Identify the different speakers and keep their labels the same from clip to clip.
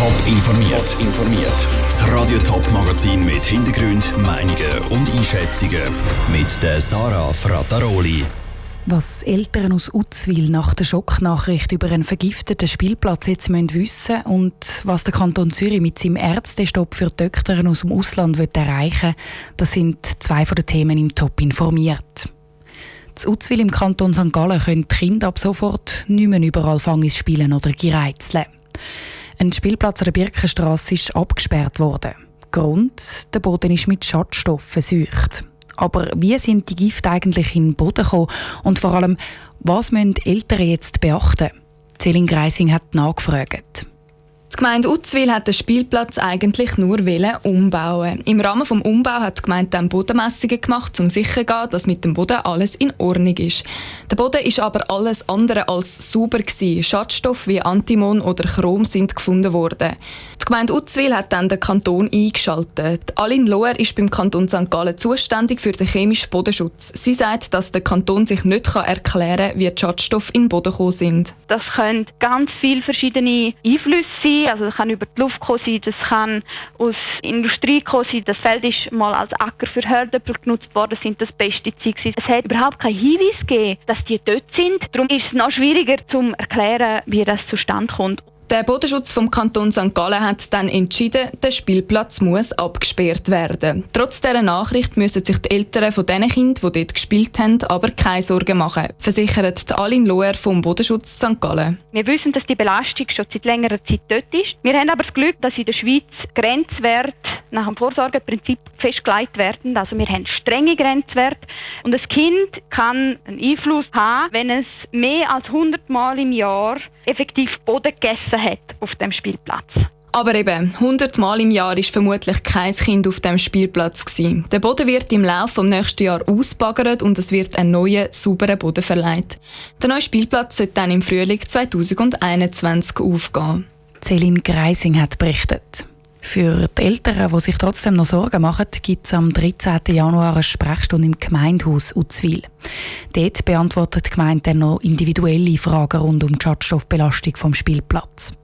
Speaker 1: Top informiert. informiert. Das Radio Top Magazin mit Hintergrund, Meinungen und Einschätzungen mit der Sarah Frataroli.
Speaker 2: Was Eltern aus Utzwil nach der Schocknachricht über einen vergifteten Spielplatz jetzt müssen und was der Kanton Zürich mit seinem Ärztestopp für Doktoren aus dem Ausland erreichen das sind zwei von den Themen im Top informiert. Zu Utzwil im Kanton St. Gallen können die Kinder ab sofort nicht mehr überall Fangis spielen oder gereizeln. Ein Spielplatz an der Birkenstrasse ist abgesperrt worden. Grund: der Boden ist mit Schadstoffen verseucht. Aber wie sind die Gifte eigentlich in den Boden gekommen? Und vor allem, was müssen Eltern jetzt beachten? Celine Greising hat nachgefragt.
Speaker 3: Die Gemeinde Utzwil hat den Spielplatz eigentlich nur umbauen. Im Rahmen des Umbaus hat die Gemeinde dann Bodenmessungen gemacht, um sicher zu gehen, dass mit dem Boden alles in Ordnung ist. Der Boden ist aber alles andere als sauber gewesen. Schadstoffe wie Antimon oder Chrom sind gefunden worden. Die Gemeinde Utzwil hat dann den Kanton eingeschaltet. Aline Lohr ist beim Kanton St. Gallen zuständig für den chemischen Bodenschutz. Sie sagt, dass der Kanton sich nicht erklären kann, wie die Schadstoffe in den Boden gekommen sind.
Speaker 4: Das können ganz viele verschiedene Einflüsse sein sein. Also es kann über die Luft kommen sein, das kann aus Industrie kommen sein. Das Feld ist mal als Acker für Hörnäpfel genutzt worden, sind das Pestizide. Es hat überhaupt keinen Hinweis gegeben, dass die dort sind. Darum ist es noch schwieriger zu erklären, wie das zustande kommt.
Speaker 3: Der Bodenschutz vom Kanton St. Gallen hat dann entschieden, der Spielplatz muss abgesperrt werden. Trotz dieser Nachricht müssen sich die Eltern von den Kindern, die dort gespielt haben, aber keine Sorgen machen, versichert Aline Lohr vom Bodenschutz St. Gallen.
Speaker 4: Wir wissen, dass die Belastung schon seit längerer Zeit dort ist. Wir haben aber das Glück, dass in der Schweiz Grenzwerte nach dem Vorsorgeprinzip festgelegt werden. Also wir haben strenge Grenzwerte und das Kind kann einen Einfluss haben, wenn es mehr als 100 Mal im Jahr effektiv Boden gegessen hat auf dem Spielplatz.
Speaker 3: Aber eben, 100 Mal im Jahr ist vermutlich kein Kind auf dem Spielplatz gewesen. Der Boden wird im Laufe des nächsten Jahres ausbaggert und es wird ein neuer, sauberer Boden verleiht. Der neue Spielplatz sollte dann im Frühling 2021 aufgehen.
Speaker 2: Celine Greising hat berichtet. Für die Eltern, die sich trotzdem noch Sorgen machen, gibt es am 13. Januar eine Sprechstunde im Gemeindehaus Uzwil. Dort beantwortet die Gemeinde dann noch individuelle Fragen rund um die Schadstoffbelastung vom Spielplatz.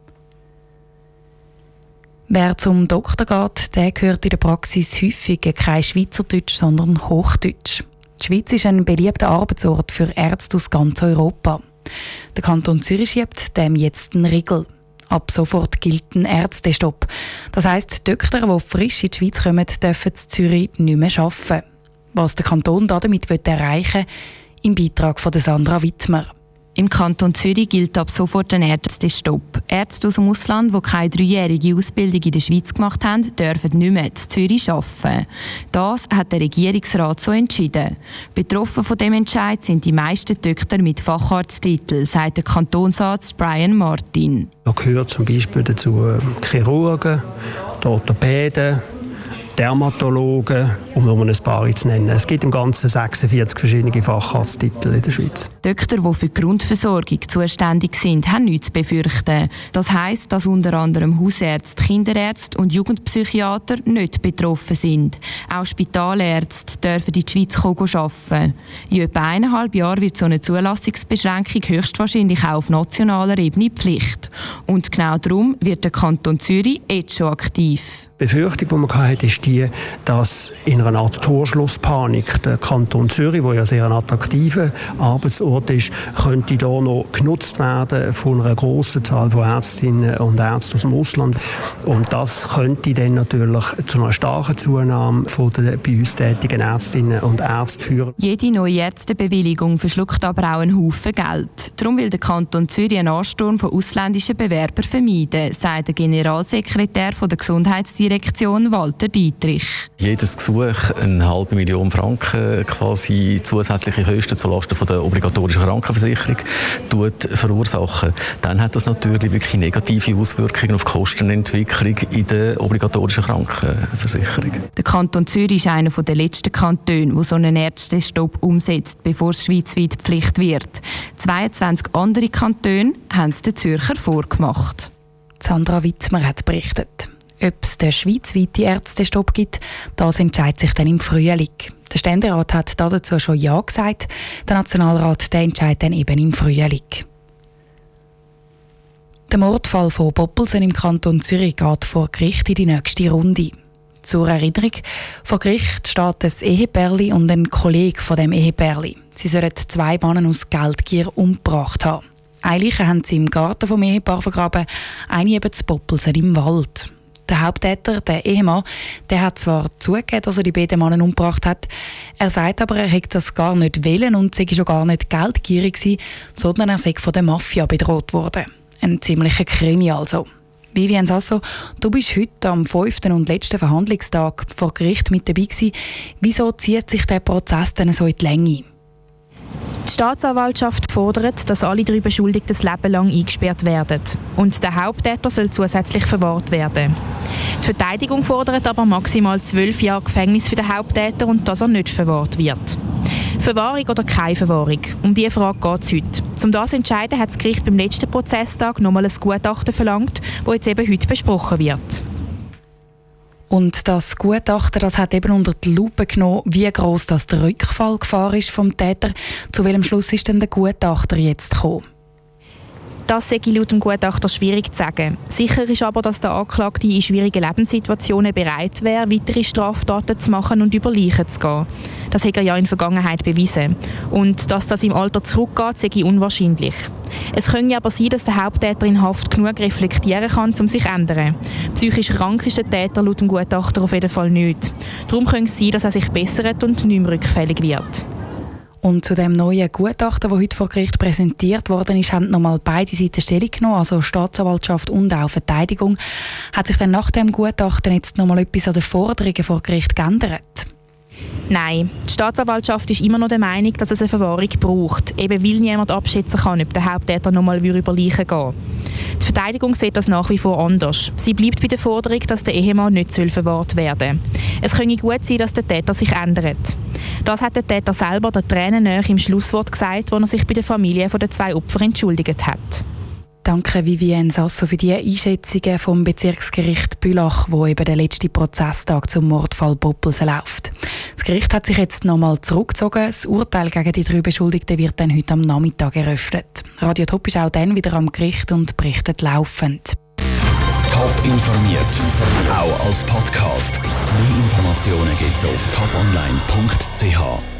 Speaker 2: Wer zum Doktor geht, der gehört in der Praxis häufig kein Schweizerdeutsch, sondern Hochdeutsch. Die Schweiz ist ein beliebter Arbeitsort für Ärzte aus ganz Europa. Der Kanton Zürich schiebt dem jetzt einen Riegel. Ab sofort gilt ein Ärztestopp. Das heisst, Doktor, die frisch in die Schweiz kommen, dürfen in Zürich nicht mehr arbeiten. Was der Kanton damit erreichen will, im Beitrag von Sandra Wittmer.
Speaker 5: Im Kanton Zürich gilt ab sofort ein Ärztestopp. Ärzte aus dem Ausland, die keine dreijährige Ausbildung in der Schweiz gemacht haben, dürfen nicht mehr in Zürich arbeiten. Das hat der Regierungsrat so entschieden. Betroffen von dem Entscheid sind die meisten Töchter mit Facharzttitel, sagt der Kantonsarzt Brian Martin.
Speaker 6: Da gehört zum Beispiel dazu ähm, Chirurgen, Orthopäden, Dermatologen, um nur ein paar zu nennen. Es gibt im Ganzen 46 verschiedene Facharzttitel in der Schweiz.
Speaker 5: Doktor, die für die Grundversorgung zuständig sind, haben nichts zu befürchten. Das heisst, dass unter anderem Hausärzte, Kinderärzte und Jugendpsychiater nicht betroffen sind. Auch Spitalärzte dürfen in die Schweiz arbeiten. In etwa eineinhalb Jahren wird so eine Zulassungsbeschränkung höchstwahrscheinlich auch auf nationaler Ebene Pflicht. Und genau darum wird der Kanton Zürich jetzt schon aktiv.
Speaker 6: Befürchtung, die man hatte, ist die, dass in einer Art Torschlusspanik der Kanton Zürich, wo ja sehr ein attraktiver Arbeitsort ist, könnte da noch genutzt werden von einer großen Zahl von Ärztinnen und Ärzten aus dem Ausland. Und das könnte dann natürlich zu einer starken Zunahme von den bei uns tätigen Ärztinnen und Ärzten führen.
Speaker 5: Jede neue Ärztebewilligung verschluckt aber auch einen Haufen Geld. Darum will der Kanton Zürich einen Ansturm von ausländischen Bewerbern vermeiden, sagt der Generalsekretär der Gesundheitsdirektion Direktion Walter Dietrich.
Speaker 7: Jedes Gesuch eine halbe Million Franken quasi zusätzliche Kosten zulasten von der obligatorischen Krankenversicherung tut verursachen, dann hat das natürlich wirklich negative Auswirkungen auf die Kostenentwicklung in der obligatorischen Krankenversicherung.
Speaker 5: Der Kanton Zürich ist einer der letzten Kantone, der so einen Ärztestopp umsetzt, bevor es schweizweit Pflicht wird. 22 andere Kantone haben es den Zürcher vorgemacht.
Speaker 2: Sandra Witzmer hat berichtet. Ob es den schweizweiten Ärztestopp gibt, das entscheidet sich dann im Frühling. Der Ständerat hat dazu schon Ja gesagt. Der Nationalrat der entscheidet dann eben im Frühling. Der Mordfall von Poppelsen im Kanton Zürich geht vor Gericht in die nächste Runde. Zur Erinnerung, vor Gericht steht ein Ehepärli und ein Kollege von dem Ehepärli. Sie sollen zwei Männer aus Geldgier umgebracht haben. Eine Leiche haben sie im Garten vom Ehepaar vergraben, eine eben zu Poppelsen im Wald. Der Haupttäter, der Ehemann, der hat zwar zugegeben, dass er die beiden Männer umgebracht hat, er sagt aber, er hätte das gar nicht wählen und sei schon gar nicht geldgierig gewesen, sondern er sei von der Mafia bedroht worden. Ein ziemlicher Krimi also. Vivian Sasso, du bist heute am fünften und letzten Verhandlungstag vor Gericht mit dabei gewesen. Wieso zieht sich der Prozess denn so in die Länge?
Speaker 8: Die Staatsanwaltschaft fordert, dass alle drei Beschuldigten das Leben lang eingesperrt werden. Und der Haupttäter soll zusätzlich verwahrt werden. Die Verteidigung fordert aber maximal zwölf Jahre Gefängnis für den Haupttäter und dass er nicht verwahrt wird. Verwahrung oder keine Verwahrung? Um diese Frage geht es heute. Um das zu entscheiden, hat das Gericht beim letzten Prozesstag nochmal ein Gutachten verlangt, das jetzt eben heute besprochen wird.
Speaker 2: Und das Gutachten das hat eben unter die Lupe genommen, wie groß das der Rückfallgefahr ist vom Täter. Zu welchem Schluss ist denn der Gutachter jetzt gekommen?
Speaker 8: Das sei laut dem Gutachter schwierig zu sagen. Sicher ist aber, dass der Anklagte in schwierigen Lebenssituationen bereit wäre, weitere Straftaten zu machen und über Leichen zu gehen. Das hat er ja in der Vergangenheit bewiesen. Und dass das im Alter zurückgeht, sei unwahrscheinlich. Es könnte aber sein, dass der Haupttäter in Haft genug reflektieren kann, um sich zu ändern. Psychisch krank ist der Täter laut dem Gutachter auf jeden Fall nicht. Darum könnte es sein, dass er sich bessert und nicht mehr rückfällig wird.
Speaker 2: Und zu dem neuen Gutachten, das heute vor Gericht präsentiert worden ist, haben nochmal beide Seiten Stellung genommen, also Staatsanwaltschaft und auch Verteidigung. Hat sich dann nach dem Gutachten jetzt nochmal etwas an den Forderungen vor Gericht geändert?
Speaker 8: Nein, die Staatsanwaltschaft ist immer noch der Meinung, dass es eine Verwahrung braucht, eben weil niemand abschätzen kann, ob der Haupttäter nochmal über Leichen gehen Die Verteidigung sieht das nach wie vor anders. Sie bleibt bei der Forderung, dass der Ehemann nicht verwahrt werden soll. Es könnte gut sein, dass der Täter sich ändert. Das hat der Täter selber der Tränennähe im Schlusswort gesagt, wo er sich bei der Familie der zwei Opfer entschuldigt hat.
Speaker 2: Danke Vivienne Sasso für die Einschätzungen vom Bezirksgericht Bülach, wo eben der letzte Prozesstag zum Mordfall Poppelsen läuft. Das Gericht hat sich jetzt nochmal zurückgezogen. Das Urteil gegen die drei Beschuldigten wird dann heute am Nachmittag eröffnet. Radio Top ist auch dann wieder am Gericht und berichtet laufend.
Speaker 1: Top informiert, auch als Podcast. Mehr Informationen gibt es auf toponline.ch.